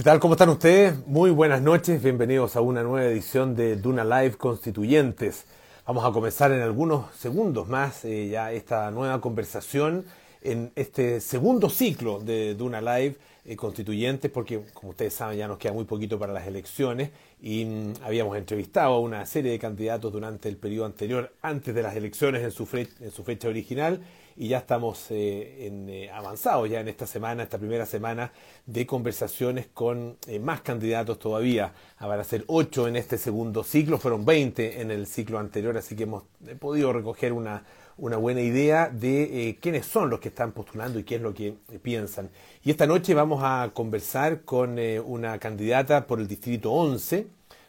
¿Qué tal? ¿Cómo están ustedes? Muy buenas noches, bienvenidos a una nueva edición de Duna Live Constituyentes. Vamos a comenzar en algunos segundos más eh, ya esta nueva conversación en este segundo ciclo de Duna Live eh, Constituyentes, porque como ustedes saben ya nos queda muy poquito para las elecciones y mm, habíamos entrevistado a una serie de candidatos durante el periodo anterior, antes de las elecciones en su, en su fecha original y ya estamos eh, eh, avanzados ya en esta semana, esta primera semana de conversaciones con eh, más candidatos todavía. Van a ser ocho en este segundo ciclo, fueron 20 en el ciclo anterior, así que hemos podido recoger una, una buena idea de quiénes son los que están postulando y qué es lo que piensan. Y esta noche vamos a conversar con una candidata por el distrito 11,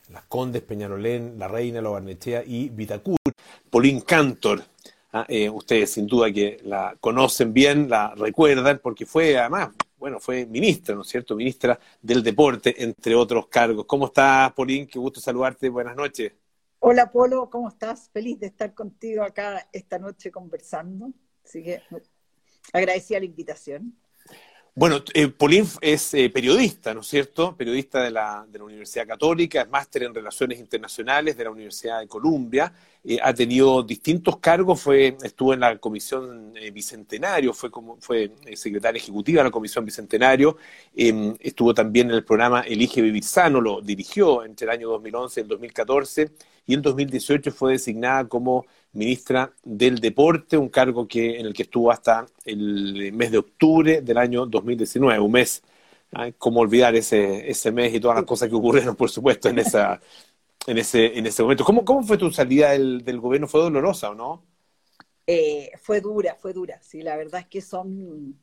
Las Condes, Peñarolén, La Reina, Lo Barnechea y Vitacur, Polín Cantor. Ah, eh, ustedes sin duda que la conocen bien, la recuerdan, porque fue además, bueno, fue ministra, ¿no es cierto? Ministra del Deporte, entre otros cargos. ¿Cómo estás, Polín? Qué gusto saludarte. Buenas noches. Hola, Polo, ¿cómo estás? Feliz de estar contigo acá esta noche conversando. Así que agradecía la invitación. Bueno, eh, Polín es eh, periodista, ¿no es cierto? Periodista de la, de la Universidad Católica, es máster en Relaciones Internacionales de la Universidad de Columbia, eh, ha tenido distintos cargos, fue, estuvo en la Comisión eh, Bicentenario, fue, como, fue secretaria ejecutiva de la Comisión Bicentenario, em, estuvo también en el programa Elige Vivir Sano, lo dirigió entre el año 2011 y el 2014, y en 2018 fue designada como ministra del Deporte, un cargo que, en el que estuvo hasta el mes de octubre del año 2019, un mes, cómo olvidar ese, ese mes y todas las cosas que ocurrieron, por supuesto, en esa, en ese, en ese momento. ¿Cómo, cómo fue tu salida del, del gobierno? ¿Fue dolorosa o no? Eh, fue dura, fue dura, sí, la verdad es que son...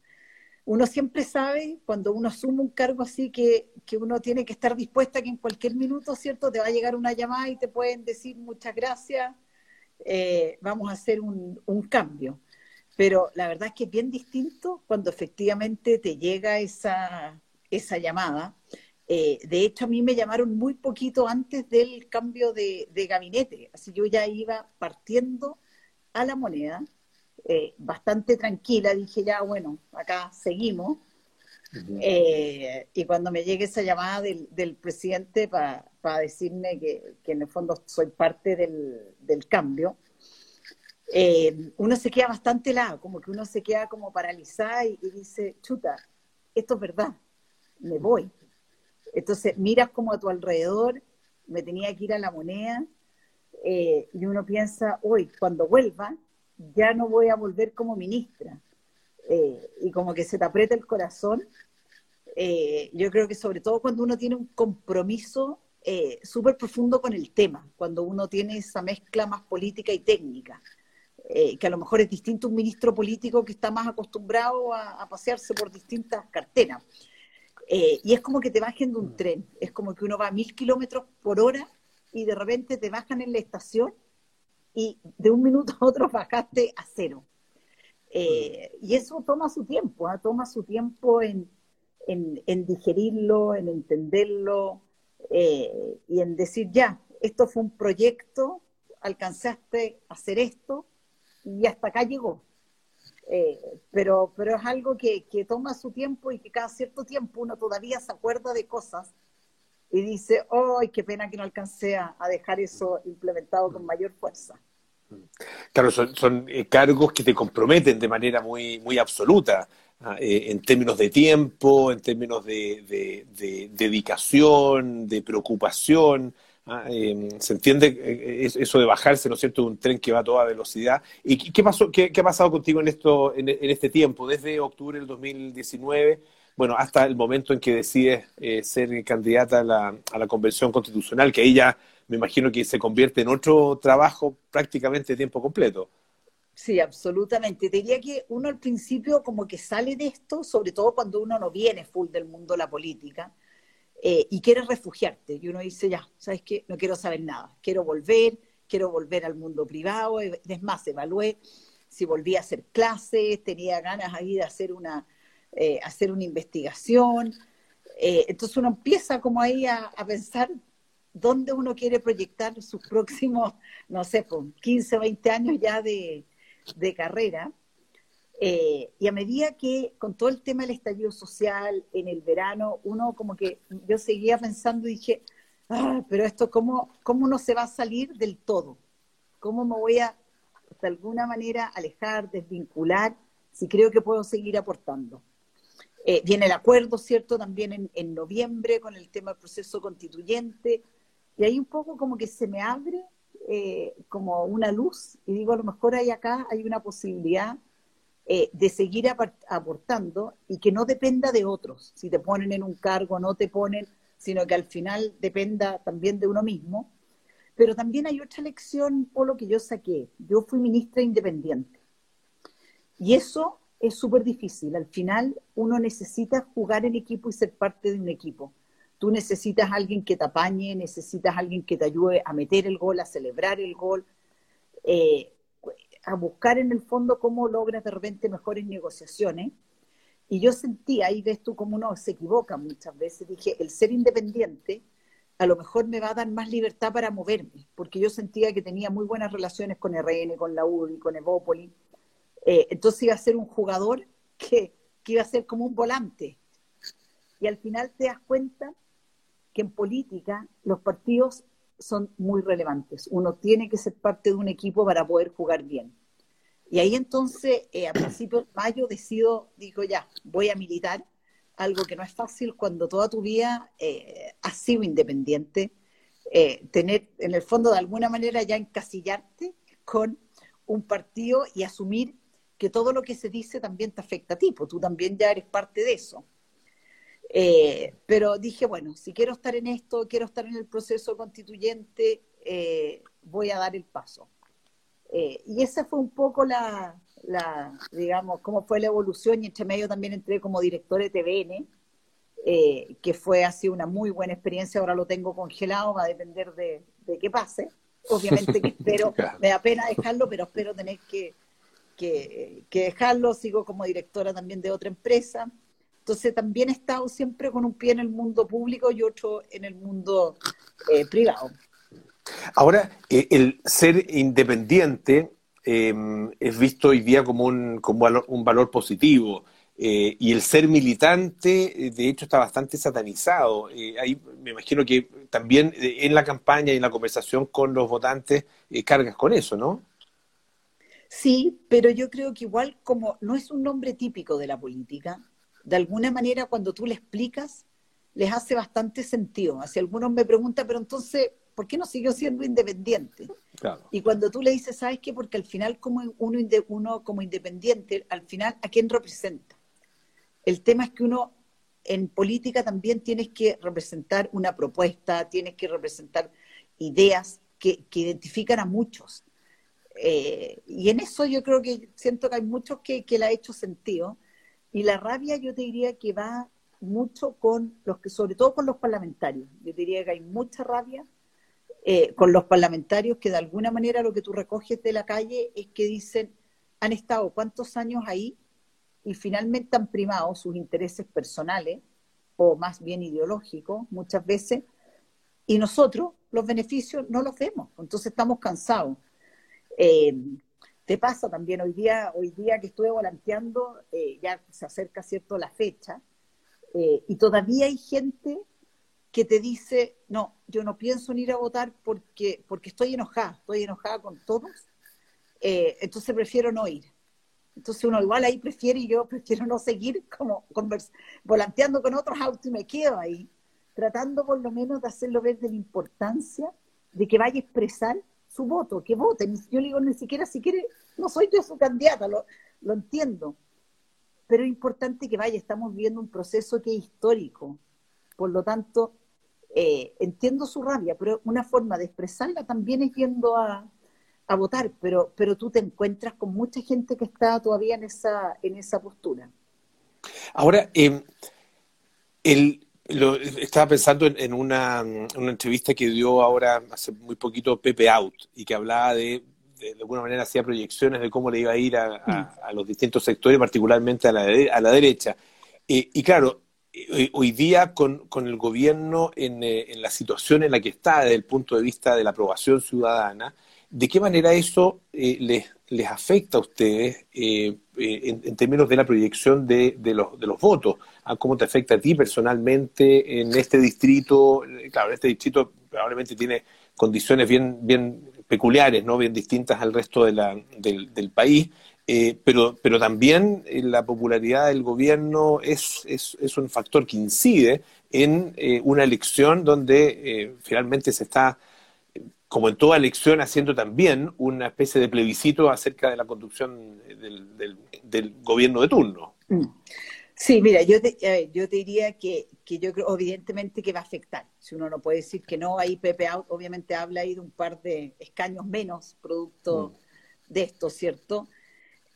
Uno siempre sabe cuando uno asume un cargo así que, que uno tiene que estar dispuesta que en cualquier minuto, ¿cierto? Te va a llegar una llamada y te pueden decir muchas gracias, eh, vamos a hacer un, cambio. Pero la verdad es que es bien distinto cuando efectivamente te llega esa, esa llamada. Eh, de hecho, a mí me llamaron muy poquito antes del cambio de, gabinete, así yo ya iba partiendo a la moneda, eh, bastante tranquila, dije ya, bueno, acá seguimos. y cuando me llegue esa llamada del, presidente para decirme que, en el fondo soy parte del, cambio, eh, uno se queda bastante helado, como que uno se queda como paralizado y, dice, chuta, esto es verdad, me voy. Entonces miras como a tu alrededor, me tenía que ir a la moneda, eh, y uno piensa, hoy, cuando vuelva, ya no voy a volver como ministra. Eh, y como que se te aprieta el corazón. yo creo que sobre todo cuando uno tiene un compromiso eh, súper profundo con el tema, cuando uno tiene esa mezcla más política y técnica, eh, que a lo mejor es distinto un ministro político que está más acostumbrado a, pasearse por distintas carteras. Eh, y es como que te bajen de un tren, es como que uno va a mil kilómetros por hora y de repente te bajan en la estación y de un minuto a otro bajaste a cero. y eso toma su tiempo, ¿ah? toma su tiempo en, en digerirlo, en entenderlo, eh, y en decir, ya, esto fue un proyecto, alcanzaste a hacer esto y hasta acá llegó. Eh, pero, pero es algo que, que, toma su tiempo y que cada cierto tiempo uno todavía se acuerda de cosas y dice, ¡ay, qué pena que no alcancé a, dejar eso implementado con mayor fuerza! Claro, son, son eh, cargos que te comprometen de manera muy, muy absoluta. Ah, eh, en términos de tiempo, en términos de, dedicación, de preocupación. Ah, em, se entiende eh, eso de bajarse, ¿no es cierto?, de un tren que va a toda velocidad. ¿Y qué, pasó, qué, ha pasado contigo en, esto, en, este tiempo, desde octubre del 2019, bueno, hasta el momento en que decides eh, ser candidata a la, a la convención constitucional, que ahí ya me imagino que se convierte en otro trabajo prácticamente de tiempo completo? Sí, absolutamente. diría que uno al principio como que sale de esto, sobre todo cuando uno no viene full del mundo de la política eh, y quiere refugiarte. Y uno dice, ya, ¿sabes qué? No quiero saber nada. Quiero volver, quiero volver al mundo privado. Es más, evalué si volvía a hacer clases, tenía ganas ahí de hacer una, eh, hacer una investigación. Eh, entonces uno empieza como ahí a, pensar dónde uno quiere proyectar sus próximos, no sé, 15, 20 años ya de carrera. Eh, y a medida que con todo el tema del estallido social en el verano, uno como que yo seguía pensando y dije, ah, pero esto, ¿cómo, ¿cómo no se va a salir del todo? ¿Cómo me voy a, de alguna manera, alejar, desvincular, si creo que puedo seguir aportando? Eh, viene el acuerdo, ¿cierto? También en, en noviembre con el tema del proceso constituyente. Y ahí un poco como que se me abre eh, como una luz y digo, a lo mejor hay acá, hay una posibilidad eh, de seguir aportando y que no dependa de otros, si te ponen en un cargo, no te ponen, sino que al final dependa también de uno mismo. Pero también hay otra lección, Polo, que yo saqué. Yo fui ministra independiente. Y eso es súper difícil. Al final uno necesita jugar en equipo y ser parte de un equipo. Tú necesitas alguien que te apañe, necesitas alguien que te ayude a meter el gol, a celebrar el gol. Eh, a buscar en el fondo cómo logras de repente mejores negociaciones. Y yo sentí, ahí ves tú cómo uno se equivoca muchas veces, dije, el ser independiente a lo mejor me va a dar más libertad para moverme, porque yo sentía que tenía muy buenas relaciones con RN, con la UDI, con Evópoli. Eh, entonces iba a ser un jugador que, que iba a ser como un volante. Y al final te das cuenta que en política los partidos son muy relevantes. Uno tiene que ser parte de un equipo para poder jugar bien. Y ahí entonces, eh, a principios de mayo, decido, digo ya, voy a militar, algo que no es fácil cuando toda tu vida eh, has sido independiente, eh, tener en el fondo de alguna manera ya encasillarte con un partido y asumir que todo lo que se dice también te afecta a ti, pues tú también ya eres parte de eso. Pero dije, bueno, si quiero estar en esto, quiero estar en el proceso constituyente, voy a dar el paso. Eh, y esa fue un poco la, digamos, cómo fue la evolución y entre medio también entré como director de TVN, que fue así una muy buena experiencia, ahora lo tengo congelado, va a depender de, qué pase. Obviamente que espero, me da pena dejarlo, pero espero tener que, que dejarlo, sigo como directora también de otra empresa. Entonces también he estado siempre con un pie en el mundo público y otro en el mundo eh, privado. Ahora, eh, el ser independiente em, es visto hoy día como un, como un valor positivo. Eh, y el ser militante, de hecho, está bastante satanizado. ahí me imagino que también en la campaña y en la conversación con los votantes cargas con eso, ¿no? Sí, pero yo creo que igual como no es un nombre típico de la política, de alguna manera cuando tú le explicas, les hace bastante sentido. Si algunos me preguntan, pero entonces, ¿por qué no siguió siendo independiente? Y cuando tú le dices, ¿sabes qué? Porque al final, como uno, uno como independiente, al final, ¿a quién representa? El tema es que uno en política también tienes que representar una propuesta, tienes que representar ideas que, identifican a muchos. Eh, y en eso yo creo que siento que hay muchos que, que le ha hecho sentido y la rabia yo te diría que va mucho con los que, sobre todo con los parlamentarios. Yo te diría que hay mucha rabia eh, con los parlamentarios que de alguna manera lo que tú recoges de la calle es que dicen, han estado cuántos años ahí y finalmente han primado sus intereses personales o más bien ideológicos muchas veces y nosotros los beneficios no los vemos, entonces estamos cansados. Eh, te pasa también hoy día, hoy día que estuve volanteando, eh, ya se acerca cierto la fecha, y todavía hay gente que te dice, no, yo no pienso en ir a votar porque, porque estoy enojada, estoy enojada con todos, eh, entonces prefiero no ir. Entonces uno igual ahí prefiere y yo prefiero no seguir como volanteando con otros autos y me quedo ahí, tratando por lo menos de hacerlo ver de la importancia de que vaya a expresar su voto, que voten. Yo le digo, ni siquiera si quiere, no soy yo su candidata, lo, lo entiendo. Pero es importante que vaya, estamos viendo un proceso que es histórico. Por lo tanto, eh, entiendo su rabia, pero una forma de expresarla también es yendo a, a votar, pero, pero tú te encuentras con mucha gente que está todavía en esa, en esa postura. Ahora, eh, el, lo, estaba pensando en, una, una, entrevista que dio ahora hace muy poquito Pepe Out y que hablaba de, de, alguna manera hacía proyecciones de cómo le iba a ir a, a, mm. los distintos sectores, particularmente a la, a la derecha. y claro, hoy día con, con el gobierno en, eh, en, la situación en la que está desde el punto de vista de la aprobación ciudadana, ¿de qué manera eso eh, les, les afecta a ustedes eh, eh, en, términos de la proyección de, los, de los votos? ¿A ¿Cómo te afecta a ti personalmente en este distrito? Claro, este distrito probablemente tiene condiciones bien, bien peculiares, ¿no? bien distintas al resto de la, del, país. Eh, pero, pero también la popularidad del gobierno es, es, es un factor que incide en una elección donde finalmente se está como en toda elección, haciendo también una especie de plebiscito acerca de la conducción del, gobierno de turno. Mm. Sí, mira, yo te, yo te diría que, yo creo evidentemente que va a afectar. Si uno no puede decir que no, ahí Pepe obviamente habla ahí de un par de escaños menos producto mm. de esto, ¿cierto?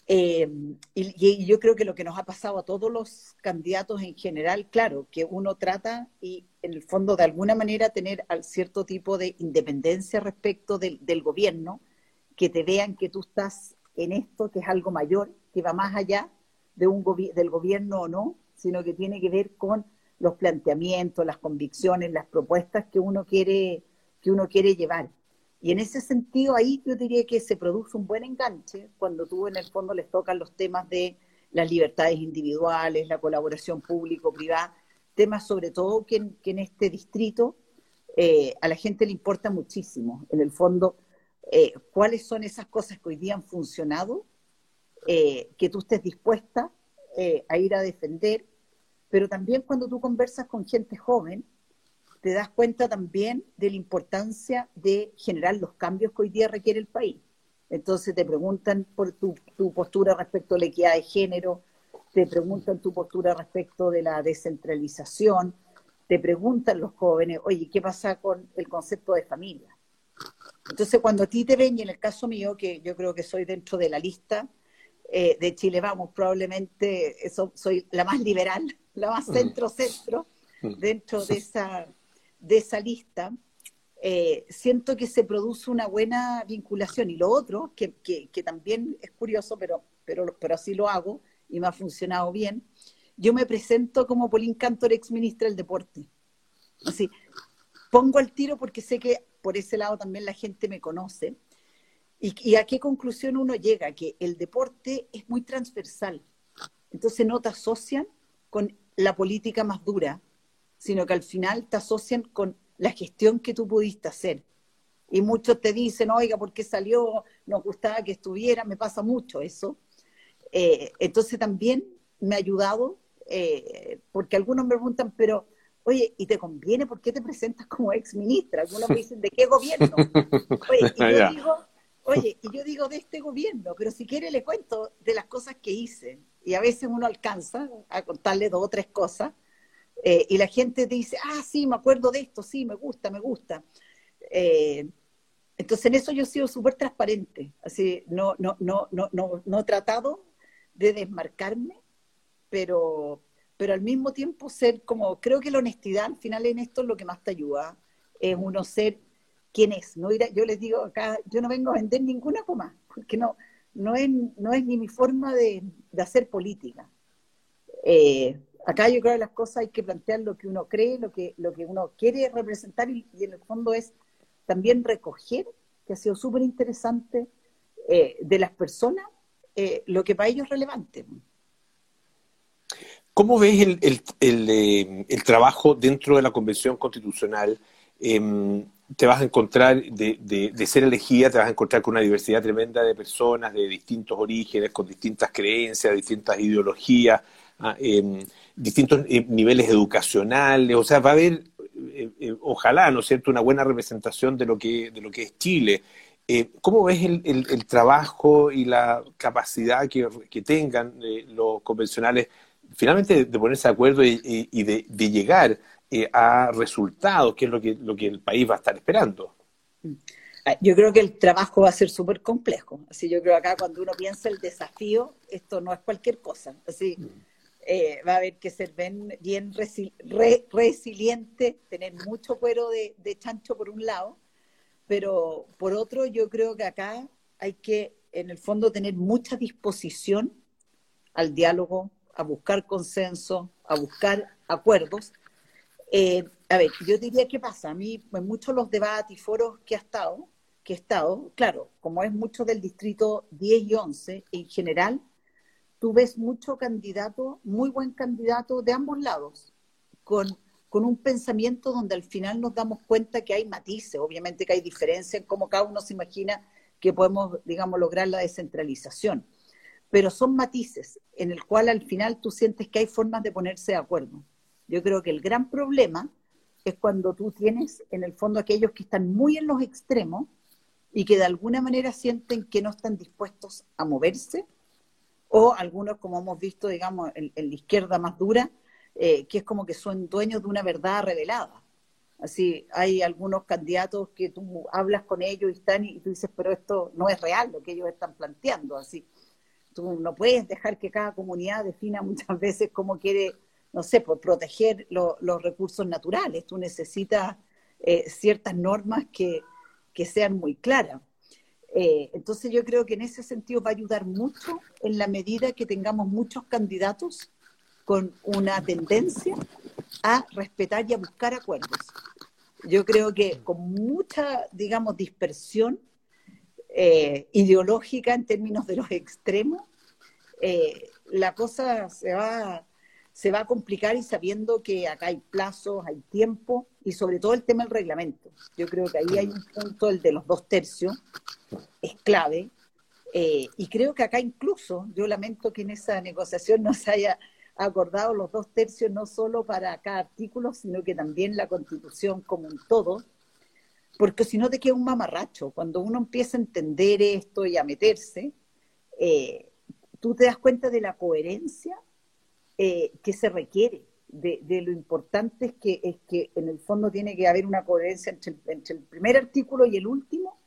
Eh, y, yo creo que lo que nos ha pasado a todos los candidatos en general, claro, que uno trata y en el fondo de alguna manera tener cierto tipo de independencia respecto del, gobierno, que te vean que tú estás en esto, que es algo mayor, que va más allá de un del gobierno o no, sino que tiene que ver con los planteamientos, las convicciones, las propuestas que uno quiere, que uno quiere llevar. Y en ese sentido, ahí yo diría que se produce un buen enganche cuando tú en el fondo les tocan los temas de las libertades individuales, la colaboración público-privada, temas sobre todo que en, este distrito eh, a la gente le importa muchísimo. En el fondo, eh, cuáles son esas cosas que hoy día han funcionado, eh, que tú estés dispuesta a ir a defender, pero también cuando tú conversas con gente joven, te das cuenta también de la importancia de generar los cambios que hoy día requiere el país. Entonces te preguntan por tu, postura respecto a la equidad de género, te preguntan tu postura respecto de la descentralización, te preguntan los jóvenes, oye, ¿qué pasa con el concepto de familia? Entonces, cuando a ti te ven, y en el caso mío, que yo creo que soy dentro de la lista eh, de Chile Vamos, probablemente soy la más liberal, la más mm. centro-centro, mm. dentro de esa de esa lista, eh, siento que se produce una buena vinculación. Y lo otro, que, también es curioso, pero, pero, pero así lo hago y me ha funcionado bien, yo me presento como Polín Cantor, ex ministra del deporte. Así, pongo el tiro porque sé que por ese lado también la gente me conoce. ¿Y, y a qué conclusión uno llega? Que el deporte es muy transversal. Entonces no te asocian con la política más dura, sino que al final te asocian con la gestión que tú pudiste hacer. Y muchos te dicen, oiga, ¿por qué salió? Nos gustaba que estuviera, me pasa mucho eso. Eh, entonces también me ha ayudado, eh, porque algunos me preguntan, pero, oye, ¿y te conviene? ¿Por qué te presentas como ex ministra? Algunos me dicen, ¿de qué gobierno? Oye, y yo digo, oye, y yo digo de este gobierno, pero si quiere le cuento de las cosas que hice. Y a veces uno alcanza a contarle dos o tres cosas, eh, y la gente te dice, ah, sí, me acuerdo de esto, sí, me gusta, me gusta. Eh, entonces en eso yo he sido súper transparente, así, no, no, no, no, no, no he tratado de desmarcarme, pero, pero al mismo tiempo ser como, creo que la honestidad al final en esto es lo que más te ayuda, es uno ser quien es. No yo les digo acá, yo no vengo a vender ninguna coma, porque no, no, es, no es ni mi forma de, de hacer política. Eh, acá yo creo que las cosas hay que plantear lo que uno cree, lo que, lo que uno quiere representar y, en el fondo es también recoger, que ha sido súper interesante, eh, de las personas eh, lo que para ellos es relevante. ¿Cómo ves el, el, eh, el, trabajo dentro de la Convención Constitucional? Em, te vas a encontrar, de, de, ser elegida, te vas a encontrar con una diversidad tremenda de personas de distintos orígenes, con distintas creencias, distintas ideologías. Em, distintos eh, niveles educacionales, o sea, va a haber, eh, eh, ojalá, ¿no es cierto?, una buena representación de lo que, de lo que es Chile. ¿Cómo ves el, el, trabajo y la capacidad que, que tengan los convencionales finalmente de, ponerse de acuerdo y, de, de, llegar a resultados, que es lo que, lo que el país va a estar esperando? Ah, yo creo que el trabajo va a ser súper complejo. Así yo creo acá cuando uno piensa el desafío, esto no es cualquier cosa. Así, mm. Eh, va a haber que ser bien, bien resiliente, tener mucho cuero de, chancho por un lado, pero por otro yo creo que acá hay que en el fondo tener mucha disposición al diálogo, a buscar consenso, a buscar acuerdos. Eh, a ver, yo diría qué pasa. A mí, en muchos los debates y foros que ha estado, que he estado, claro, como es mucho del distrito 10 y 11, en general, tú ves mucho candidato, muy buen candidato de ambos lados, con, con un pensamiento donde al final nos damos cuenta que hay matices, obviamente que hay diferencia en cómo cada uno se imagina que podemos, digamos, lograr la descentralización. Pero son matices en el cual al final tú sientes que hay formas de ponerse de acuerdo. Yo creo que el gran problema es cuando tú tienes en el fondo aquellos que están muy en los extremos y que de alguna manera sienten que no están dispuestos a moverse, o algunos, como hemos visto, digamos, en, la izquierda más dura, eh, que es como que son dueños de una verdad revelada. Así, hay algunos candidatos que tú hablas con ellos y están y tú dices, pero esto no es real lo que ellos están planteando. Así, tú no puedes dejar que cada comunidad defina muchas veces cómo quiere, no sé, por proteger los recursos naturales. Tú necesitas eh, ciertas normas que, que sean muy claras. Eh, entonces yo creo que en ese sentido va a ayudar mucho en la medida que tengamos muchos candidatos con una tendencia a respetar y a buscar acuerdos. Yo creo que con mucha, digamos, dispersión eh, ideológica en términos de los extremos, eh, la cosa se va se va a complicar y sabiendo que acá hay plazos, hay tiempo y sobre todo el tema del reglamento. Yo creo que ahí hay un punto, el de los dos tercios, es clave. Eh, y creo que acá incluso, yo lamento que en esa negociación no se haya acordado los dos tercios no solo para cada artículo, sino que también la constitución como un todo, porque si no te queda un mamarracho. Cuando uno empieza a entender esto y a meterse, eh, tú te das cuenta de la coherencia eh, que se requiere, de, lo importante es que, es que en el fondo tiene que haber una coherencia entre, el primer artículo y el último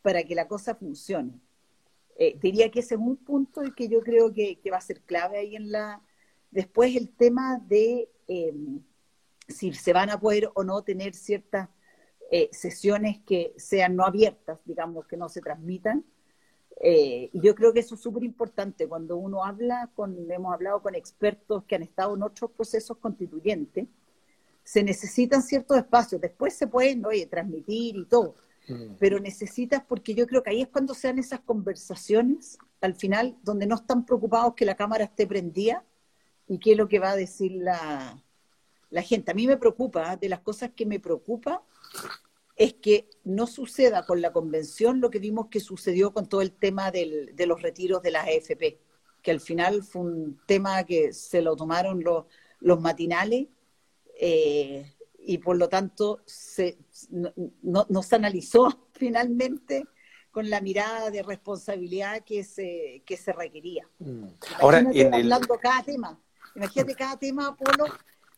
para que la cosa funcione. Eh, diría que ese es un punto que yo creo que, va a ser clave ahí en la... Después el tema de em, si se van a poder o no tener ciertas eh, sesiones que sean no abiertas, digamos, que no se transmitan, eh, y yo creo que eso es súper importante cuando uno habla con, hemos hablado con expertos que han estado en otros procesos constituyentes, se necesitan ciertos espacios, después se pueden, oye, transmitir y todo, mm. pero necesitas, porque yo creo que ahí es cuando se dan esas conversaciones, al final, donde no están preocupados que la cámara esté prendida y qué es lo que va a decir la, la gente. A mí me preocupa, de las cosas que me preocupa, es que no suceda con la convención lo que vimos que sucedió con todo el tema de los retiros de las AFP, que al final fue un tema que se lo tomaron los, los matinales eh, y por lo tanto se, no, se analizó finalmente con la mirada de responsabilidad que se, que se requería. Mm. Ahora, en hablando cada tema. Imagínate cada tema, Apolo,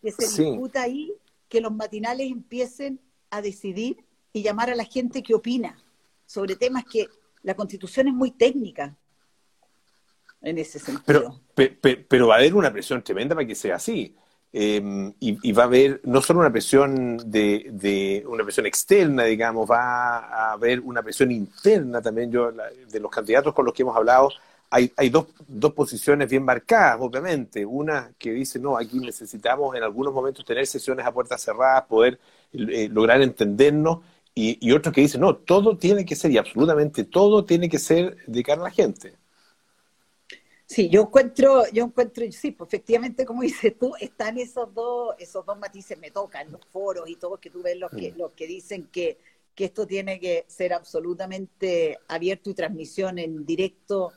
que se discuta ahí, que los matinales empiecen a decidir y llamar a la gente que opina sobre temas que la constitución es muy técnica en ese sentido. Pero, pero, va a haber una presión tremenda para que sea así. Em, y, va a haber no solo una presión de, una presión externa, digamos, va a haber una presión interna también. Yo, de los candidatos con los que hemos hablado, hay, hay dos, dos posiciones bien marcadas, obviamente. Una que dice, no, aquí necesitamos en algunos momentos tener sesiones a puertas cerradas, poder eh, lograr entendernos y, otro que dice, no, todo tiene que ser, y absolutamente todo tiene que ser de cara a la gente. Sí, yo encuentro, yo encuentro, sí, pues efectivamente, como dices tú, están esos dos, esos dos matices, me tocan los foros y todos que tú ves los que, mm. los que dicen que, que esto tiene que ser absolutamente abierto y transmisión en directo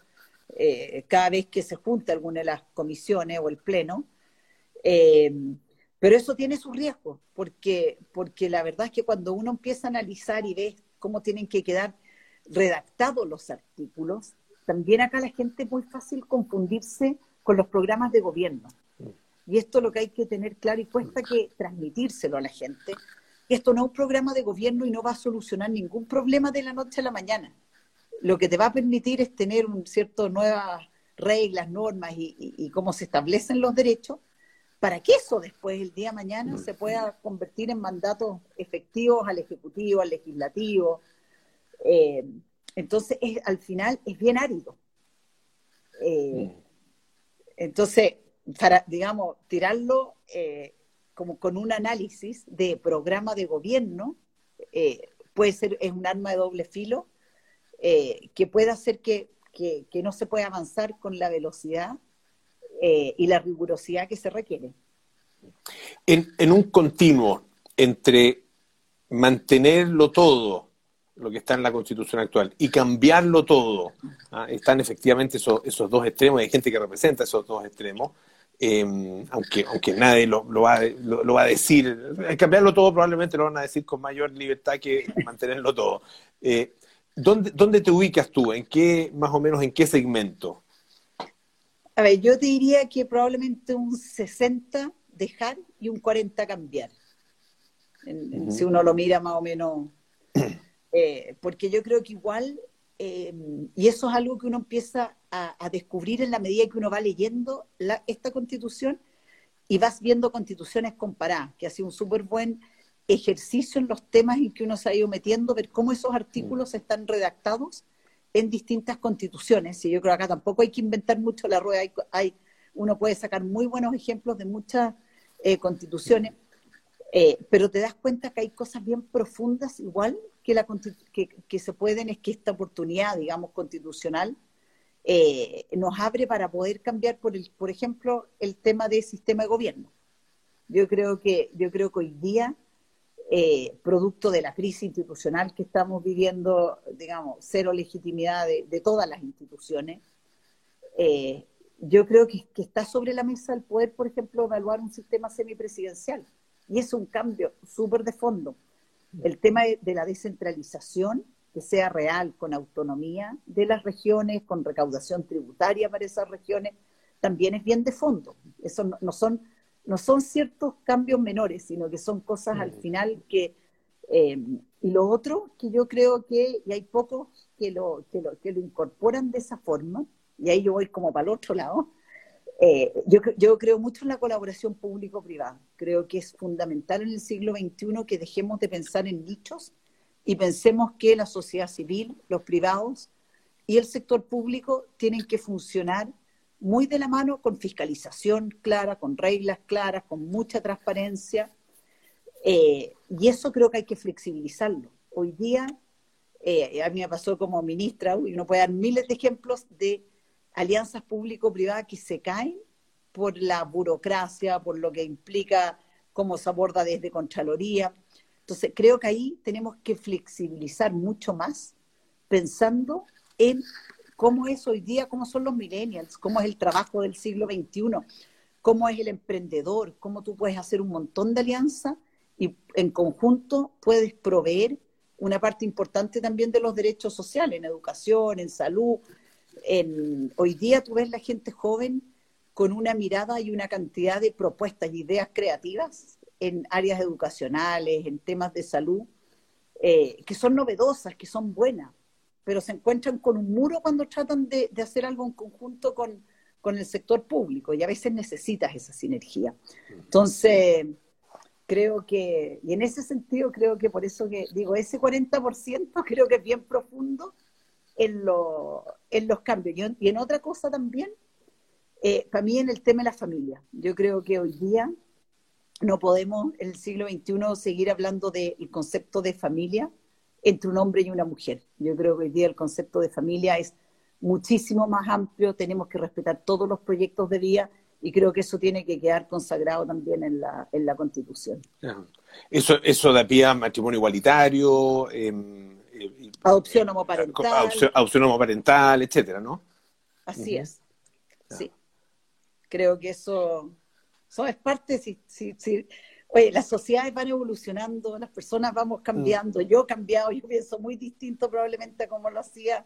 eh, cada vez que se junta alguna de las comisiones o el pleno. Eh, pero eso tiene su riesgo, porque, porque la verdad es que cuando uno empieza a analizar y ve cómo tienen que quedar redactados los artículos, también acá la gente es muy fácil confundirse con los programas de gobierno. Y esto es lo que hay que tener claro y cuesta que transmitírselo a la gente. Esto no es un programa de gobierno y no va a solucionar ningún problema de la noche a la mañana. Lo que te va a permitir es tener un cierto nuevas reglas, normas y cómo se establecen los derechos, para que eso después, el día de mañana, se pueda convertir en mandatos efectivos al Ejecutivo, al Legislativo. Eh, entonces, al final es bien árido. Eh, entonces, para, digamos, tirarlo eh, como con un análisis de programa de gobierno, puede ser, es un arma de doble filo, que pueda hacer que, no se pueda avanzar con la velocidad eh, y la rigurosidad que se requiere. En, un continuo entre mantenerlo todo, lo que está en la constitución actual, y cambiarlo todo, ¿ah? están efectivamente esos, esos dos extremos, hay gente que representa esos dos extremos, Em, aunque, aunque nadie lo, va, lo, va a decir. Cambiarlo todo probablemente lo van a decir con mayor libertad que mantenerlo todo. Eh, ¿dónde, ¿Dónde te ubicas tú? ¿En qué, más o menos, en qué segmento? A ver, yo te diría que probablemente un 60 dejar y un 40 cambiar. Si uno lo mira más o menos. Eh, porque yo creo que igual, eh, y eso es algo que uno empieza a, descubrir en la medida que uno va leyendo esta constitución y vas viendo constituciones comparadas, que ha sido un súper buen ejercicio en los temas en que uno se ha ido metiendo, ver cómo esos artículos mm. están redactados en distintas constituciones. Y yo creo que acá tampoco hay que inventar mucho la rueda, hay, uno puede sacar muy buenos ejemplos de muchas eh, constituciones, eh, pero te das cuenta que hay cosas bien profundas igual que, la, que, que se pueden, es que esta oportunidad, digamos, constitucional eh, nos abre para poder cambiar, por, el, por ejemplo, el tema del sistema de gobierno. Yo creo que, yo creo que hoy día, eh, producto de la crisis institucional que estamos viviendo, digamos, cero legitimidad de, todas las instituciones, eh, yo creo que, está sobre la mesa el poder, por ejemplo, evaluar un sistema semipresidencial. Y es un cambio súper de fondo. El tema de la descentralización que sea real, con autonomía de las regiones, con recaudación tributaria para esas regiones, también es bien de fondo. Eso no, son, no son ciertos cambios menores, sino que son cosas al final que... Eh, y lo otro que yo creo que, y hay pocos que lo, que lo, que lo incorporan de esa forma, y ahí yo voy como para el otro lado, eh, yo, yo, creo mucho en la colaboración público-privada. Creo que es fundamental en el siglo XXI que dejemos de pensar en nichos y pensemos que la sociedad civil, los privados y el sector público tienen que funcionar muy de la mano con fiscalización clara, con reglas claras, con mucha transparencia. Eh, y eso creo que hay que flexibilizarlo. Hoy día, eh, a mí me pasó como ministra, y uno puede dar miles de ejemplos de alianzas público-privadas que se caen por la burocracia, por lo que implica cómo se aborda desde Contraloría. Entonces, creo que ahí tenemos que flexibilizar mucho más, pensando en cómo es hoy día, cómo son los millennials, cómo es el trabajo del siglo XXI, cómo es el emprendedor, cómo tú puedes hacer un montón de alianzas y en conjunto puedes proveer una parte importante también de los derechos sociales, en educación, en salud. En, hoy día tú ves la gente joven con una mirada y una cantidad de propuestas y ideas creativas en áreas educacionales, en temas de salud, eh, que son novedosas, que son buenas, pero se encuentran con un muro cuando tratan de, hacer algo en conjunto con, con, el sector público y a veces necesitas esa sinergia. Entonces, creo que, y en ese sentido creo que por eso que digo, ese 40% creo que es bien profundo en, en los cambios. Y en, otra cosa también, eh, para mí en el tema de la familia. Yo creo que hoy día no podemos en el siglo XXI seguir hablando del concepto de familia entre un hombre y una mujer. Yo creo que hoy día el concepto de familia es muchísimo más amplio, tenemos que respetar todos los proyectos de vida y creo que eso tiene que quedar consagrado también en la, en la Constitución. Eso, eso da pie a matrimonio igualitario, em, eh, adopción homoparental. Adopción, adopción homoparental, etcétera, ¿no? Así es, sí. Creo que eso eso es parte, si, si, si, oye, las sociedades van evolucionando, las personas vamos cambiando, yo he cambiado, yo pienso muy distinto probablemente como lo hacía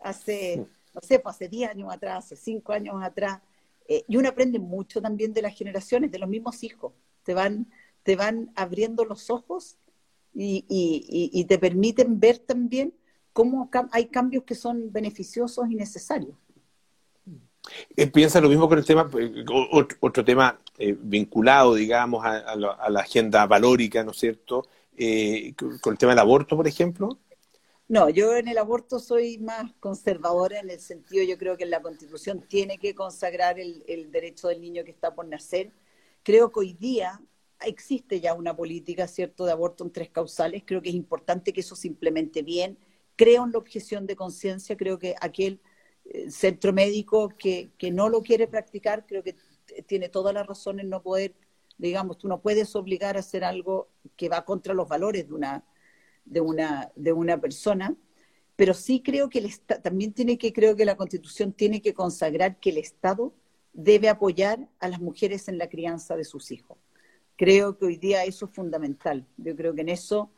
hace, no sé, pues hace 10 años atrás, hace 5 años atrás, eh, y uno aprende mucho también de las generaciones, de los mismos hijos, te van, te van abriendo los ojos y, y, y te permiten ver también cómo hay cambios que son beneficiosos y necesarios. Eh, piensa lo mismo con el tema, eh, otro, tema eh, vinculado, digamos, a, la, agenda valórica, ¿no es cierto? con el tema del aborto, por ejemplo. No, yo en el aborto soy más conservadora en el sentido, yo creo que la Constitución tiene que consagrar el, el derecho del niño que está por nacer. Creo que hoy día existe ya una política, ¿cierto?, de aborto en tres causales. Creo que es importante que eso se implemente bien, creo en la objeción de conciencia, creo que aquel eh, centro médico que, que no lo quiere practicar, creo que tiene todas las razones en no poder, digamos, tú no puedes obligar a hacer algo que va contra los valores de una, de una, de una persona, pero sí creo que el también tiene que, creo que la Constitución tiene que consagrar que el Estado debe apoyar a las mujeres en la crianza de sus hijos. Creo que hoy día eso es fundamental. Yo creo que en eso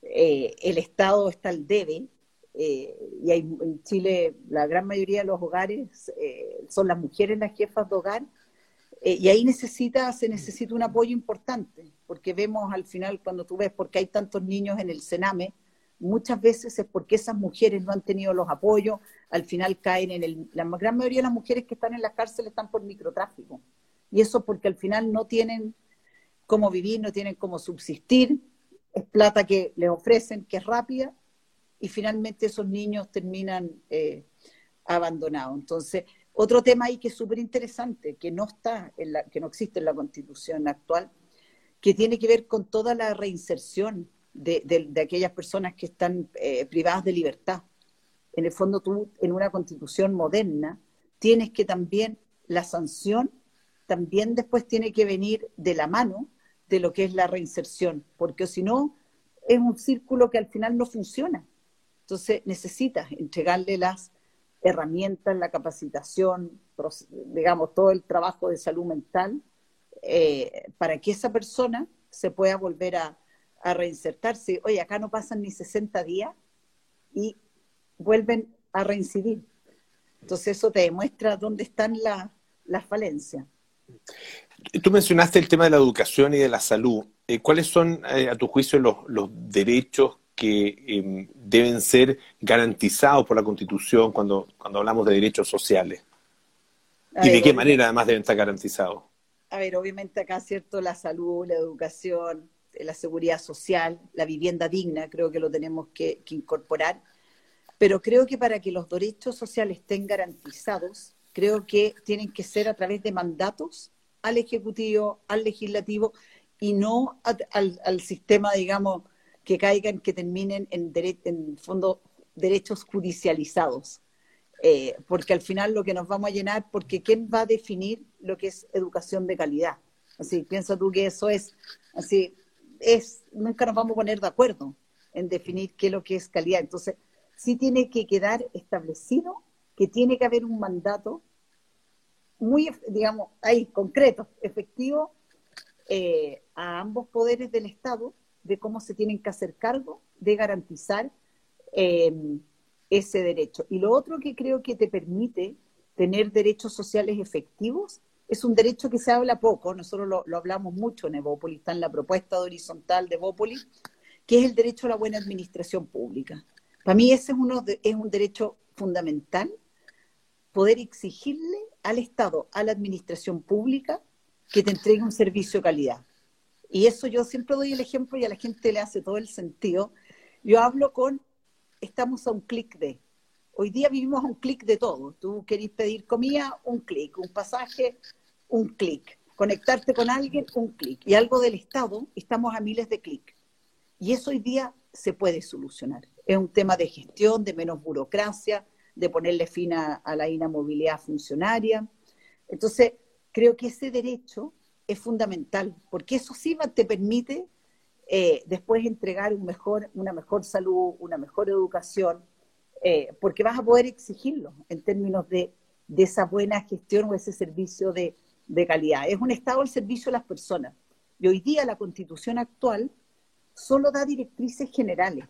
eh, el Estado está al debe, eh, y hay, en Chile la gran mayoría de los hogares eh, son las mujeres las jefas de hogar, y ahí necesita, se necesita un apoyo importante, porque vemos al final, cuando tú ves por qué hay tantos niños en el Sename, muchas veces es porque esas mujeres no han tenido los apoyos, al final caen en el... La gran mayoría de las mujeres que están en las cárceles están por microtráfico, y eso porque al final no tienen cómo vivir, no tienen cómo subsistir, es plata que les ofrecen, que es rápida, y finalmente esos niños terminan eh, abandonados. Entonces, otro tema ahí que es súper interesante, que no está, en la, que no existe en la constitución actual, que tiene que ver con toda la reinserción de, aquellas personas que están eh, privadas de libertad. En el fondo, tú, en una constitución moderna, tienes que también, la sanción también después tiene que venir de la mano de lo que es la reinserción, porque si no, es un círculo que al final no funciona. Entonces necesitas entregarle las herramientas, la capacitación, digamos, todo el trabajo de salud mental, eh, para que esa persona se pueda volver a, reinsertarse. Oye, acá no pasan ni 60 días y vuelven a reincidir. Entonces eso te demuestra dónde están las falencias. Tú mencionaste el tema de la educación y de la salud. Eh, ¿Cuáles son, eh, a tu juicio, los, derechos que em, deben ser garantizados por la Constitución cuando, cuando hablamos de derechos sociales? ¿Y de qué manera además deben estar garantizados? A ver, obviamente acá, ¿cierto? La salud, la educación, la seguridad social, la vivienda digna, creo que lo tenemos que incorporar. Pero creo que para que los derechos sociales estén garantizados, creo que tienen que ser a través de mandatos al Ejecutivo, al Legislativo y no al, sistema, digamos, que caigan, que terminen en, fondo derechos judicializados. Eh, porque al final lo que nos vamos a llenar, porque ¿quién va a definir lo que es educación de calidad? Así, piensa tú que eso es, así, es, nunca nos vamos a poner de acuerdo en definir qué es lo que es calidad. Entonces, sí tiene que quedar establecido que tiene que haber un mandato muy, digamos, ahí, concreto, efectivo, eh, a ambos poderes del Estado de cómo se tienen que hacer cargo de garantizar eh, ese derecho. Y lo otro que creo que te permite tener derechos sociales efectivos es un derecho que se habla poco, nosotros lo, hablamos mucho en Evópolis, está en la propuesta de horizontal de Evópolis, que es el derecho a la buena administración pública. Para mí ese es, uno es un derecho fundamental, poder exigirle al Estado, a la administración pública, que te entregue un servicio de calidad. Y eso yo siempre doy el ejemplo y a la gente le hace todo el sentido. Yo hablo con, estamos a un clic de. Hoy día vivimos a un clic de todo. Tú querés pedir comida, un clic. Un pasaje, un clic. Conectarte con alguien, un clic. Y algo del Estado, estamos a miles de clics. Y eso hoy día se puede solucionar. Es un tema de gestión, de menos burocracia, de ponerle fin a, la inamovilidad funcionaria. Entonces, creo que ese derecho es fundamental, porque eso sí te permite eh, después entregar un mejor, una mejor salud, una mejor educación, eh, porque vas a poder exigirlo en términos de, esa buena gestión o ese servicio de, de, calidad. Es un Estado al servicio de las personas. Y hoy día la constitución actual solo da directrices generales.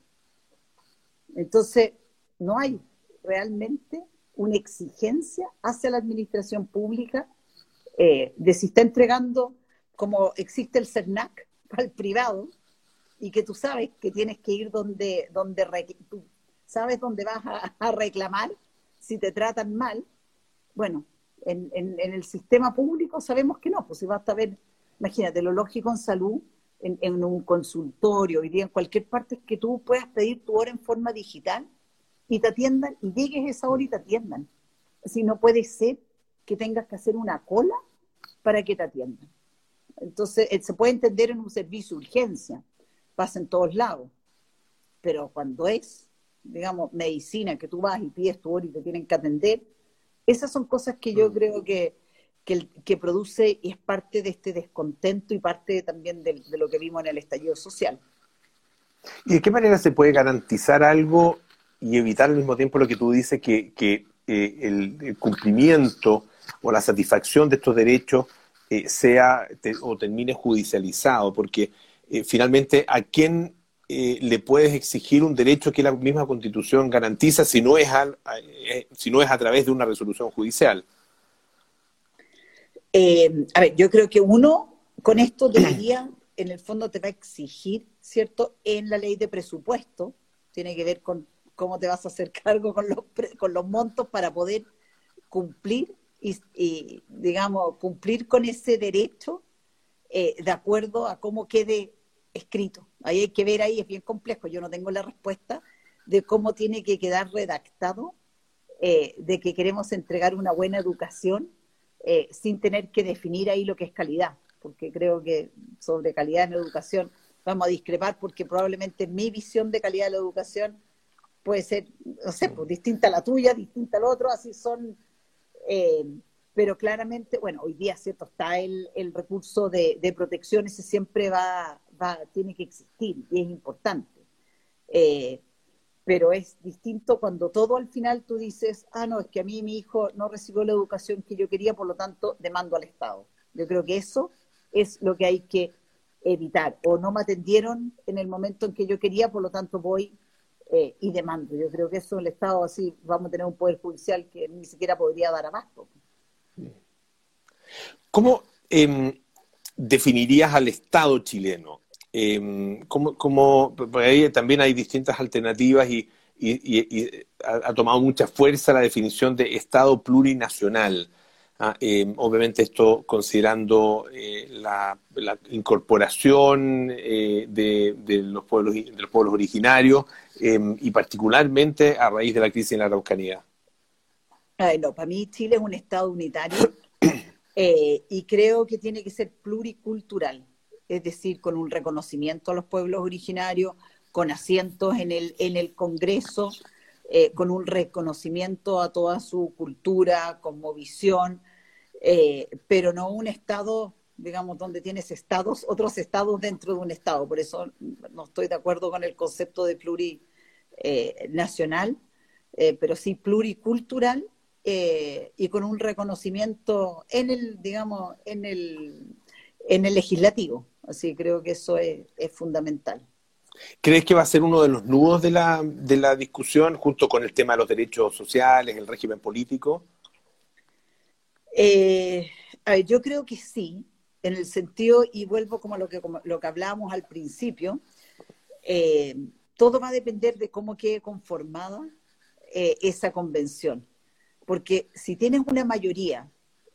Entonces, no hay realmente una exigencia hacia la administración pública eh, de si está entregando, como existe el CERNAC para el privado, y que tú sabes que tienes que ir donde, donde sabes dónde vas a, reclamar si te tratan mal. Bueno, en, el sistema público sabemos que no, pues si vas a ver, imagínate, lo lógico en salud, en, en un consultorio, hoy en cualquier parte es que tú puedas pedir tu hora en forma digital y te atiendan y llegues esa hora y te atiendan. Si no puede ser que tengas que hacer una cola para que te atiendan. Entonces, eh, se puede entender en un servicio de urgencia, pasa en todos lados, pero cuando es digamos, medicina, que tú vas y pides tu hora y te tienen que atender, esas son cosas que yo mm. creo que, que, produce y es parte de este descontento y parte también de, lo que vimos en el estallido social. ¿Y de qué manera se puede garantizar algo y evitar al mismo tiempo lo que tú dices, que, que eh, el, cumplimiento o la satisfacción de estos derechos eh, sea o termine judicializado? Porque eh, finalmente, ¿a quién le puedes exigir un derecho que la misma Constitución garantiza si no es a, si no es a través de una resolución judicial? a ver, yo creo que uno con esto debería, en el fondo te va a exigir, ¿cierto? En la ley de presupuesto, tiene que ver con cómo te vas a hacer cargo con los, con los montos para poder cumplir y, digamos, cumplir con ese derecho eh, de acuerdo a cómo quede escrito. Ahí hay que ver, ahí es bien complejo, yo no tengo la respuesta de cómo tiene que quedar redactado, eh, de que queremos entregar una buena educación eh, sin tener que definir ahí lo que es calidad, porque creo que sobre calidad en educación vamos a discrepar porque probablemente mi visión de calidad de la educación puede ser, no sé, pues, distinta a la tuya, distinta al otro, así son, eh, pero claramente, bueno, hoy día, ¿cierto? Está el, el recurso de, protección, ese siempre va, va, tiene que existir y es importante. Eh, pero es distinto cuando todo al final tú dices, ah, no, es que a mí mi hijo no recibió la educación que yo quería, por lo tanto, demando al Estado. Yo creo que eso es lo que hay que evitar. O no me atendieron en el momento en que yo quería, por lo tanto voy eh, y demando. Yo creo que eso el Estado así vamos a tener un poder judicial que ni siquiera podría dar abasto. ¿Cómo em, definirías al Estado chileno? Eh, ¿cómo, ahí también hay distintas alternativas y, ha, tomado mucha fuerza la definición de Estado plurinacional. Ah, obviamente esto considerando eh, la, incorporación eh, de, los pueblos, de los pueblos originarios em, y particularmente a raíz de la crisis en la Araucanía. no, para mí Chile es un Estado unitario eh, y creo que tiene que ser pluricultural, es decir, con un reconocimiento a los pueblos originarios, con asientos en el, en el Congreso, con un reconocimiento a toda su cultura, visión, eh, pero no un Estado, digamos, donde tienes estados, otros estados dentro de un Estado. Por eso no estoy de acuerdo con el concepto de plurinacional, eh, pero sí pluricultural eh, y con un reconocimiento en el, digamos, en el, en el legislativo. Así creo que eso es, es fundamental. ¿Crees que va a ser uno de los nudos de la, de la discusión junto con el tema de los derechos sociales, el régimen político? Eh, a ver, yo creo que sí, en el sentido, y vuelvo como lo que, lo que hablábamos al principio, eh, todo va a depender de cómo quede conformada eh, esa convención. Porque si tienes una mayoría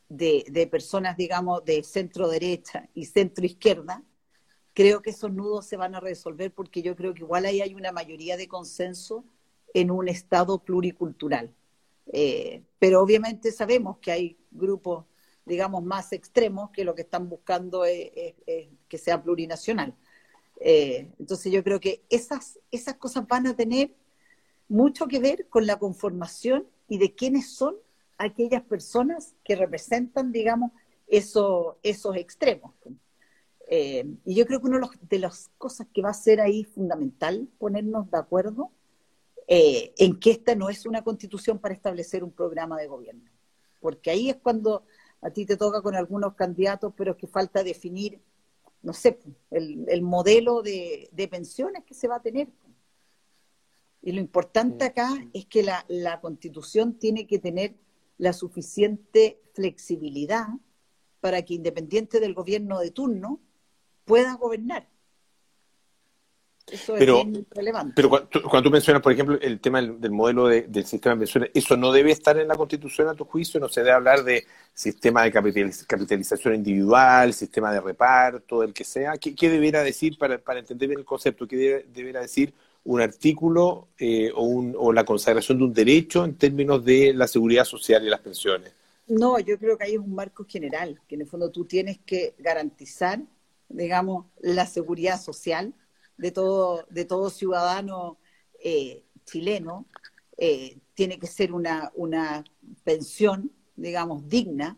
de, de personas, digamos, de centro derecha y centro izquierda, creo que esos nudos se van a resolver porque yo creo que igual ahí hay una mayoría de consenso en un Estado pluricultural. Eh, pero obviamente sabemos que hay grupos, digamos, más extremos que lo que están buscando es, que sea plurinacional. Eh, entonces yo creo que esas, esas cosas van a tener mucho que ver con la conformación y de quiénes son aquellas personas que representan, digamos, eso, esos extremos. Eh, y yo creo que una de las cosas que va a ser ahí fundamental ponernos de acuerdo eh, en que esta no es una constitución para establecer un programa de gobierno. Porque ahí es cuando a ti te toca con algunos candidatos, pero es que falta definir, no sé, el, modelo de, pensiones que se va a tener. Y lo importante acá es que la, la constitución tiene que tener la suficiente flexibilidad para que independiente del gobierno de turno pueda gobernar. Eso pero, es relevante. Pero cuando, tú mencionas, por ejemplo, el tema del, modelo del sistema de pensiones, ¿eso no debe estar en la Constitución a tu juicio? ¿No se debe hablar de sistema de capitalización individual, sistema de reparto, el que sea? ¿Qué, qué debería decir, para, para, entender bien el concepto, qué debería decir un artículo eh, o, un, o la consagración de un derecho en términos de la seguridad social y las pensiones? No, yo creo que hay un marco general, que en el fondo tú tienes que garantizar, digamos, la seguridad social de todo, de todo ciudadano eh, chileno eh, tiene que ser una, una pensión, digamos, digna,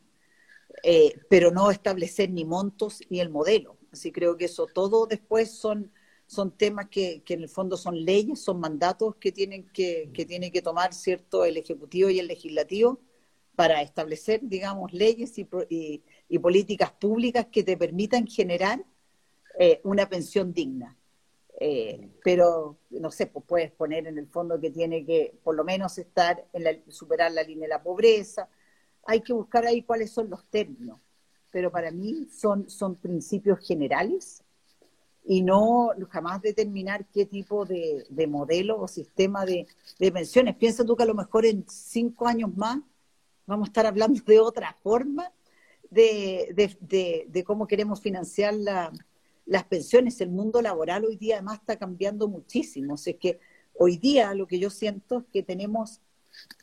eh, pero no establecer ni montos ni el modelo. Así creo que eso todo después son, son temas que, en el fondo son leyes, son mandatos que tienen que, que tiene que tomar cierto el Ejecutivo y el Legislativo para establecer, digamos, leyes y, y, políticas públicas que te permitan generar eh, una pensión digna. Eh, pero, no sé, pues puedes poner en el fondo que tiene que por lo menos estar en la, superar la línea de la pobreza. Hay que buscar ahí cuáles son los términos. Pero para mí son, son principios generales y no jamás determinar qué tipo de, modelo o sistema de, de pensiones. Piensa tú que a lo mejor en cinco años más vamos a estar hablando de otra forma de, cómo queremos financiar las pensiones. El mundo laboral hoy día además está cambiando muchísimo. O sea, es que hoy día lo que yo siento es que tenemos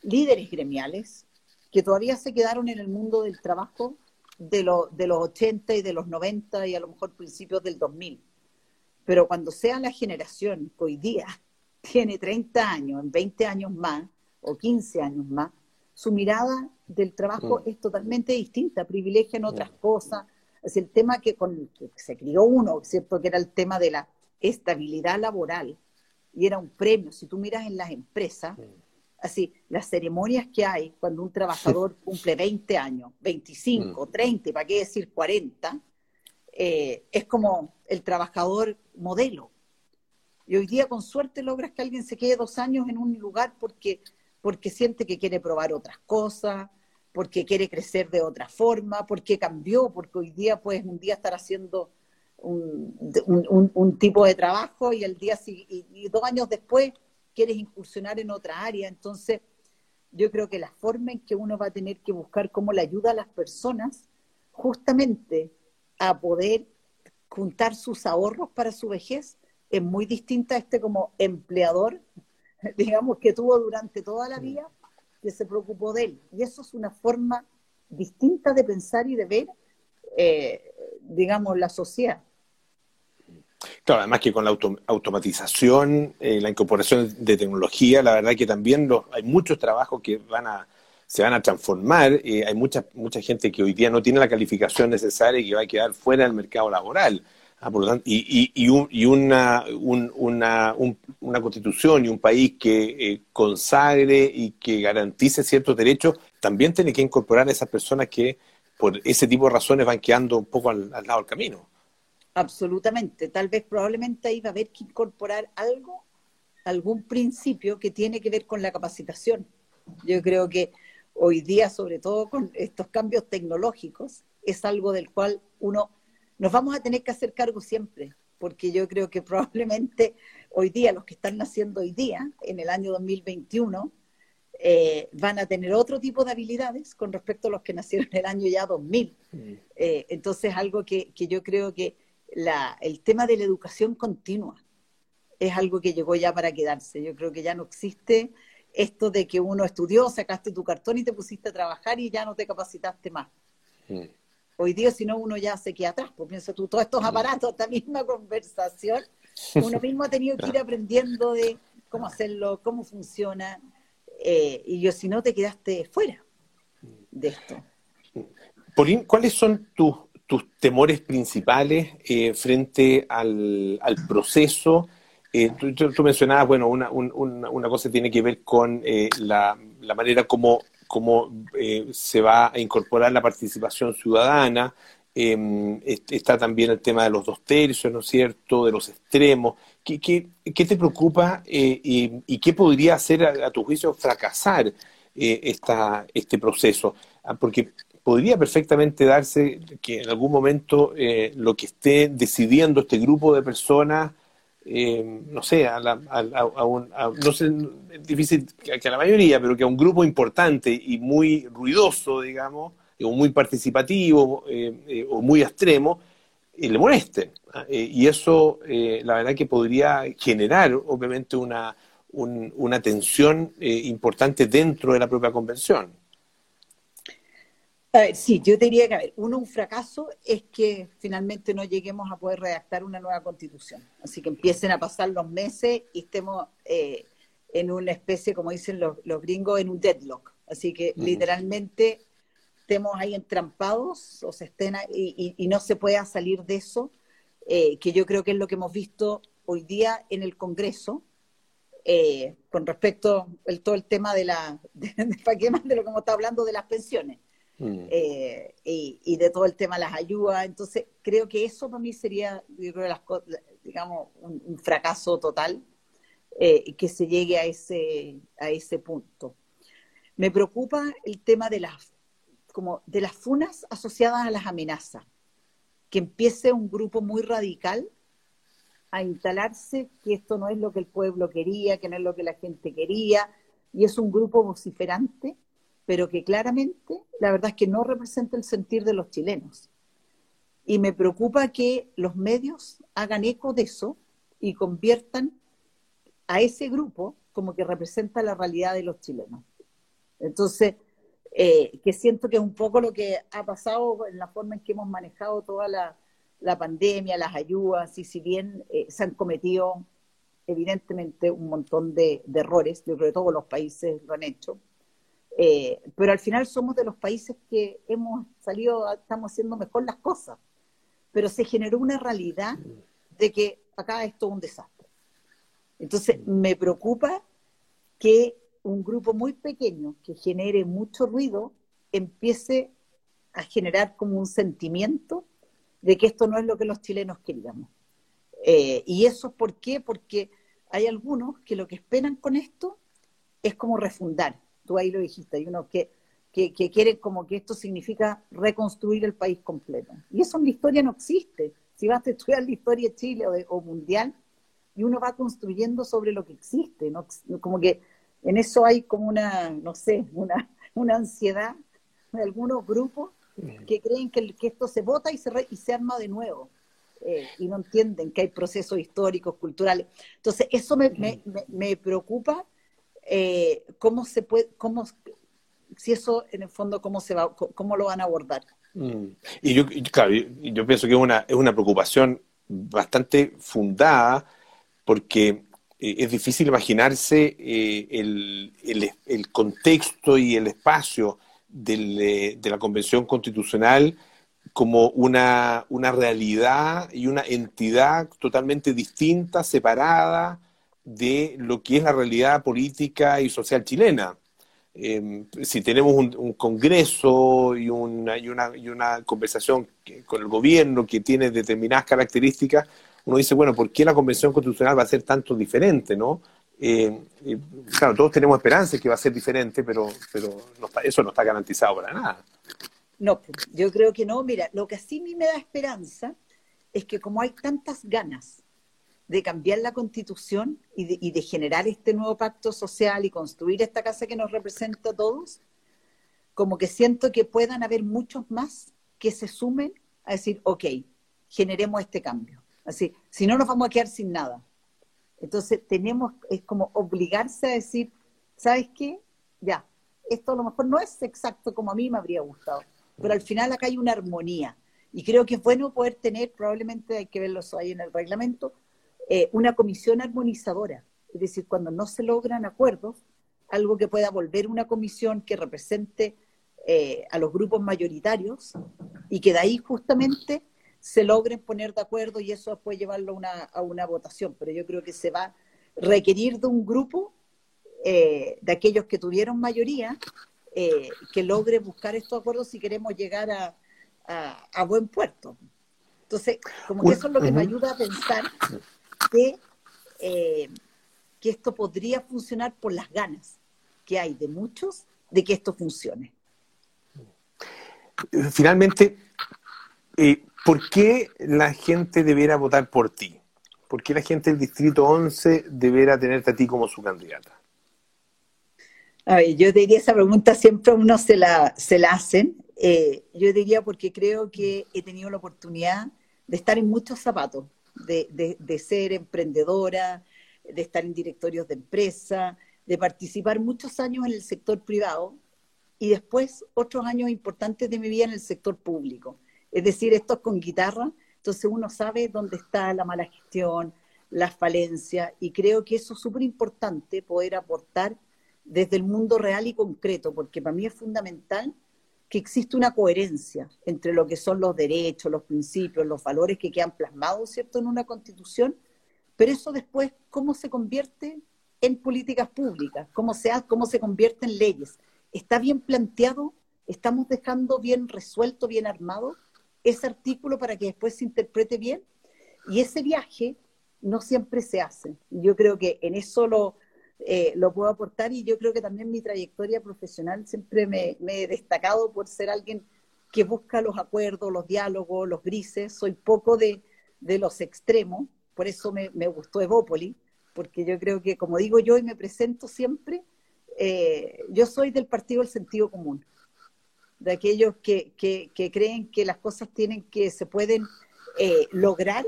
líderes gremiales que todavía se quedaron en el mundo del trabajo de, de los 80 y de los 90 y a lo mejor principios del 2000. Pero cuando sea la generación que hoy día tiene 30 años, en 20 años más o 15 años más, su mirada del trabajo mm. es totalmente distinta, privilegian otras mm. cosas. Es el tema que, con, que se crió uno, ¿cierto? Que era el tema de la estabilidad laboral y era un premio. Si tú miras en las empresas, mm. así, las ceremonias que hay cuando un trabajador cumple 20 años, 25, 30, ¿para qué decir 40? Eh, es como el trabajador modelo. Y hoy día con suerte logras que alguien se quede dos años en un lugar porque porque siente que quiere probar otras cosas, porque quiere crecer de otra forma, porque cambió, porque hoy día puedes un día estar haciendo un, tipo de trabajo y el día y, dos años después quieres incursionar en otra área. Entonces, yo creo que la forma en que uno va a tener que buscar cómo le ayuda a las personas justamente a poder juntar sus ahorros para su vejez es muy distinta a este como empleador digamos, que tuvo durante toda la vida, que se preocupó de él. Y eso es una forma distinta de pensar y de ver, eh, digamos, la sociedad. Claro, además que con la automatización, eh, la incorporación de tecnología, la verdad que también hay muchos trabajos que van a, se van a transformar. Eh, hay mucha, mucha gente que hoy día no tiene la calificación necesaria y que va a quedar fuera del mercado laboral. Ah, y, y, una, una, una, constitución y un país que eh, consagre y que garantice ciertos derechos, también tiene que incorporar a esas personas que por ese tipo de razones van quedando un poco al, lado del camino. Absolutamente. Tal vez probablemente ahí va a haber que incorporar algo, algún principio que tiene que ver con la capacitación. Yo creo que hoy día, sobre todo con estos cambios tecnológicos, es algo del cual uno nos vamos a tener que hacer cargo siempre, porque yo creo que probablemente hoy día, los que están naciendo hoy día, en el año 2021, eh, van a tener otro tipo de habilidades con respecto a los que nacieron en el año ya 2000. Mm. Eh, entonces, algo que, yo creo que la, el tema de la educación continua es algo que llegó ya para quedarse. Yo creo que ya no existe esto de que uno estudió, sacaste tu cartón y te pusiste a trabajar y ya no te capacitaste más. Mm. Hoy día, si no, uno ya se queda atrás. Pues piensa tú, todos estos aparatos, esta misma conversación, uno mismo ha tenido que ir aprendiendo de cómo hacerlo, cómo funciona. Eh, y yo, si no, te quedaste fuera de esto. Pauline, ¿cuáles son tus, tus temores principales eh, frente al, proceso? Eh, tú, mencionabas, bueno, una, una, cosa tiene que ver con la, la, manera como cómo eh, se va a incorporar la participación ciudadana. Em, está también el tema de los dos tercios, ¿no es cierto?, de los extremos. ¿Qué, qué, te preocupa eh, y, qué podría hacer, a, tu juicio, fracasar eh, esta, este proceso? Ah, porque podría perfectamente darse que en algún momento lo que esté decidiendo este grupo de personas eh, no sé, a, la, a, un, no sé, es difícil que, a la mayoría, pero que a un grupo importante y muy ruidoso, digamos, o muy participativo eh, eh, o muy extremo, le molesten. ¿ah? y eso, la verdad que podría generar, obviamente, una, una tensión importante dentro de la propia convención. A ver, sí, yo diría que, a ver, uno, un fracaso es que finalmente no lleguemos a poder redactar una nueva constitución. Así que empiecen a pasar los meses y estemos, eh, en una especie, como dicen los, gringos, en un deadlock. Así que literalmente estemos ahí entrampados o se estén y, no se pueda salir de eso, eh, que yo creo que es lo que hemos visto hoy día en el Congreso, eh, con respecto a todo el tema de la, de, de lo que está hablando de las pensiones. Mm. Eh, y, de todo el tema las ayudas. Entonces, creo que eso para mí sería, digamos, un, fracaso total eh, que se llegue a ese, a ese punto. Me preocupa el tema de las, como de las funas asociadas a las amenazas, que empiece un grupo muy radical a instalarse que esto no es lo que el pueblo quería, que no es lo que la gente quería, y es un grupo vociferante pero que claramente la verdad es que no representa el sentir de los chilenos. Y me preocupa que los medios hagan eco de eso y conviertan a ese grupo como que representa la realidad de los chilenos. Entonces, eh, que siento que es un poco lo que ha pasado en la forma en que hemos manejado toda la, pandemia, las ayudas, y si bien eh, se han cometido evidentemente un montón de, de errores, yo creo que todos los países lo han hecho, eh, pero al final somos de los países que hemos salido, estamos haciendo mejor las cosas. Pero se generó una realidad de que acá es todo un desastre. Entonces, me preocupa que un grupo muy pequeño que genere mucho ruido empiece a generar como un sentimiento de que esto no es lo que los chilenos queríamos. Eh, y eso por qué? Porque hay algunos que lo que esperan con esto es como refundar, tú ahí lo dijiste, hay unos que, que, quieren como que esto significa reconstruir el país completo. Y eso en la historia no existe. Si vas a estudiar la historia de Chile o, mundial, y uno va construyendo sobre lo que existe, ¿no? como que en eso hay como una, no sé, una, una ansiedad de algunos grupos que creen que, que esto se vota y se, y se arma de nuevo. Eh, y no entienden que hay procesos históricos, culturales. Entonces, eso me, me, me preocupa eh, cómo se puede, cómo, si eso en el fondo, cómo se va, cómo lo van a abordar. Mm. Y yo, claro, yo pienso que es una, es una preocupación bastante fundada porque eh, es difícil imaginarse eh, el, el, contexto y el espacio de la Convención Constitucional como una, una realidad y una entidad totalmente distinta, separada, de lo que es la realidad política y social chilena. Em, si tenemos un, congreso y una, y, una, y una conversación con el gobierno que tiene determinadas características, uno dice, bueno, ¿por qué la convención constitucional va a ser tanto diferente, no? Em, claro, todos tenemos esperanza de que va a ser diferente, pero, pero eso no está garantizado para nada. No, yo creo que no. Mira, lo que sí me da esperanza es que como hay tantas ganas de cambiar la constitución y de, generar este nuevo pacto social y construir esta casa que nos representa a todos, como que siento que puedan haber muchos más que se sumen a decir, ok, generemos este cambio. Así, si no nos vamos a quedar sin nada. Entonces tenemos, es como obligarse a decir, ¿sabes qué? Ya, esto a lo mejor no es exacto como a mí me habría gustado, pero al final acá hay una armonía. Y creo que es bueno poder tener, probablemente hay que verlo ahí en el reglamento, eh, una comisión armonizadora, es decir, cuando no se logran acuerdos, algo que pueda volver una comisión que represente eh, a los grupos mayoritarios y que de ahí justamente se logren poner de acuerdo y eso puede llevarlo a una votación. Pero yo creo que se va a requerir de un grupo eh, de aquellos que tuvieron mayoría que logre buscar estos acuerdos si queremos llegar a, a, buen puerto. Entonces, como que eso es lo que me ayuda a pensar que, eh, que esto podría funcionar por las ganas que hay de muchos de que esto funcione. Finalmente, eh, ¿por qué la gente debiera votar por ti? ¿Por qué la gente del Distrito 11 deberá tenerte a ti como su candidata? A ver, yo diría esa pregunta siempre a uno se la, se la hacen. Eh, yo diría porque creo que he tenido la oportunidad de estar en muchos zapatos de, ser emprendedora, de estar en directorios de empresa, de participar muchos años en el sector privado y después otros años importantes de mi vida en el sector público. Es decir, esto es con guitarra, entonces uno sabe dónde está la mala gestión, las falencias, y creo que eso es súper importante poder aportar desde el mundo real y concreto, porque para mí es fundamental que existe una coherencia entre lo que son los derechos, los principios, los valores que quedan plasmados, ¿cierto?, en una constitución, pero eso después, ¿cómo se convierte en políticas públicas? ¿Cómo se, cómo se convierte en leyes? ¿Está bien planteado? ¿Estamos dejando bien resuelto, bien armado ese artículo para que después se interprete bien? Y ese viaje no siempre se hace. Yo creo que en eso lo, eh, lo puedo aportar y yo creo que también mi trayectoria profesional siempre me, he destacado por ser alguien que busca los acuerdos, los diálogos, los grises. Soy poco de, los extremos, por eso me, gustó Evópoli, porque yo creo que, como digo yo y me presento siempre, eh, yo soy del partido del sentido común, de aquellos que, creen que las cosas tienen que, se pueden eh, lograr,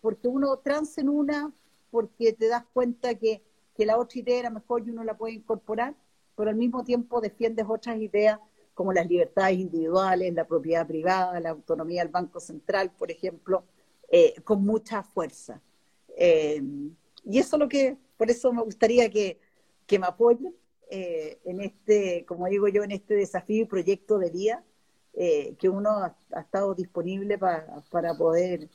porque uno transa en una, porque te das cuenta que que la otra idea era mejor y uno la puede incorporar, pero al mismo tiempo defiendes otras ideas como las libertades individuales, la propiedad privada, la autonomía del Banco Central, por ejemplo, eh, con mucha fuerza. Eh, y eso es lo que, por eso me gustaría que, me apoyen eh, en este, como digo yo, en este desafío y proyecto de día que uno ha, estado disponible para poder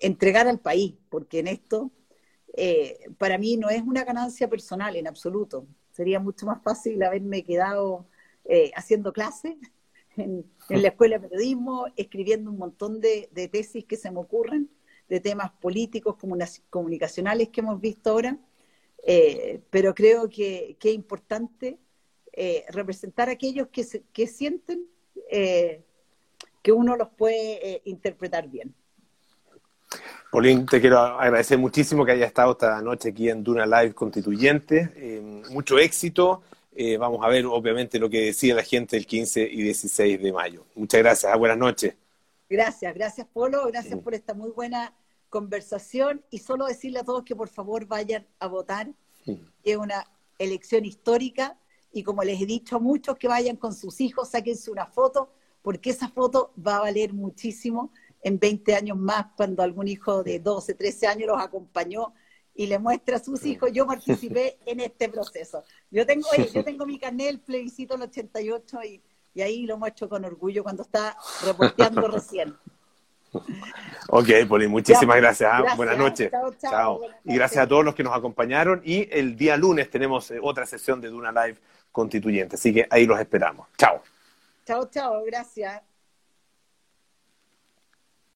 entregar al país, porque en esto eh, para mí no es una ganancia personal en absoluto. Sería mucho más fácil haberme quedado eh, haciendo clases en, la escuela de periodismo, escribiendo un montón de, tesis que se me ocurren, de temas políticos, comunicacionales que hemos visto ahora, eh, pero creo que, es importante representar a aquellos que, que sienten que uno los puede interpretar bien. Paulín, te quiero agradecer muchísimo que hayas estado esta noche aquí en Duna Live Constituyente. Eh, mucho éxito. Eh, vamos a ver, obviamente, lo que decía la gente el 15 y 16 de mayo. Muchas gracias. Ah, buenas noches. Gracias, gracias, Polo. Gracias por esta muy buena conversación. Y solo decirle a todos que por favor vayan a votar. Es una elección histórica. Y como les he dicho a muchos, que vayan con sus hijos, sáquense una foto, porque esa foto va a valer muchísimo en 20 años más, cuando algún hijo de 12, 13 años los acompañó y le muestra a sus hijos, yo participé en este proceso. Yo tengo, yo tengo mi canal, plebiscito el 88 y, y ahí lo muestro con orgullo cuando está reporteando recién. Ok, Poli, muchísimas gracias. ¿ah? Buenas noches. Chao, Y gracias a todos los que nos acompañaron. Y el día lunes tenemos eh, otra sesión de Duna Live constituyente. Así que ahí los esperamos. Chao. Chao, chao. Gracias.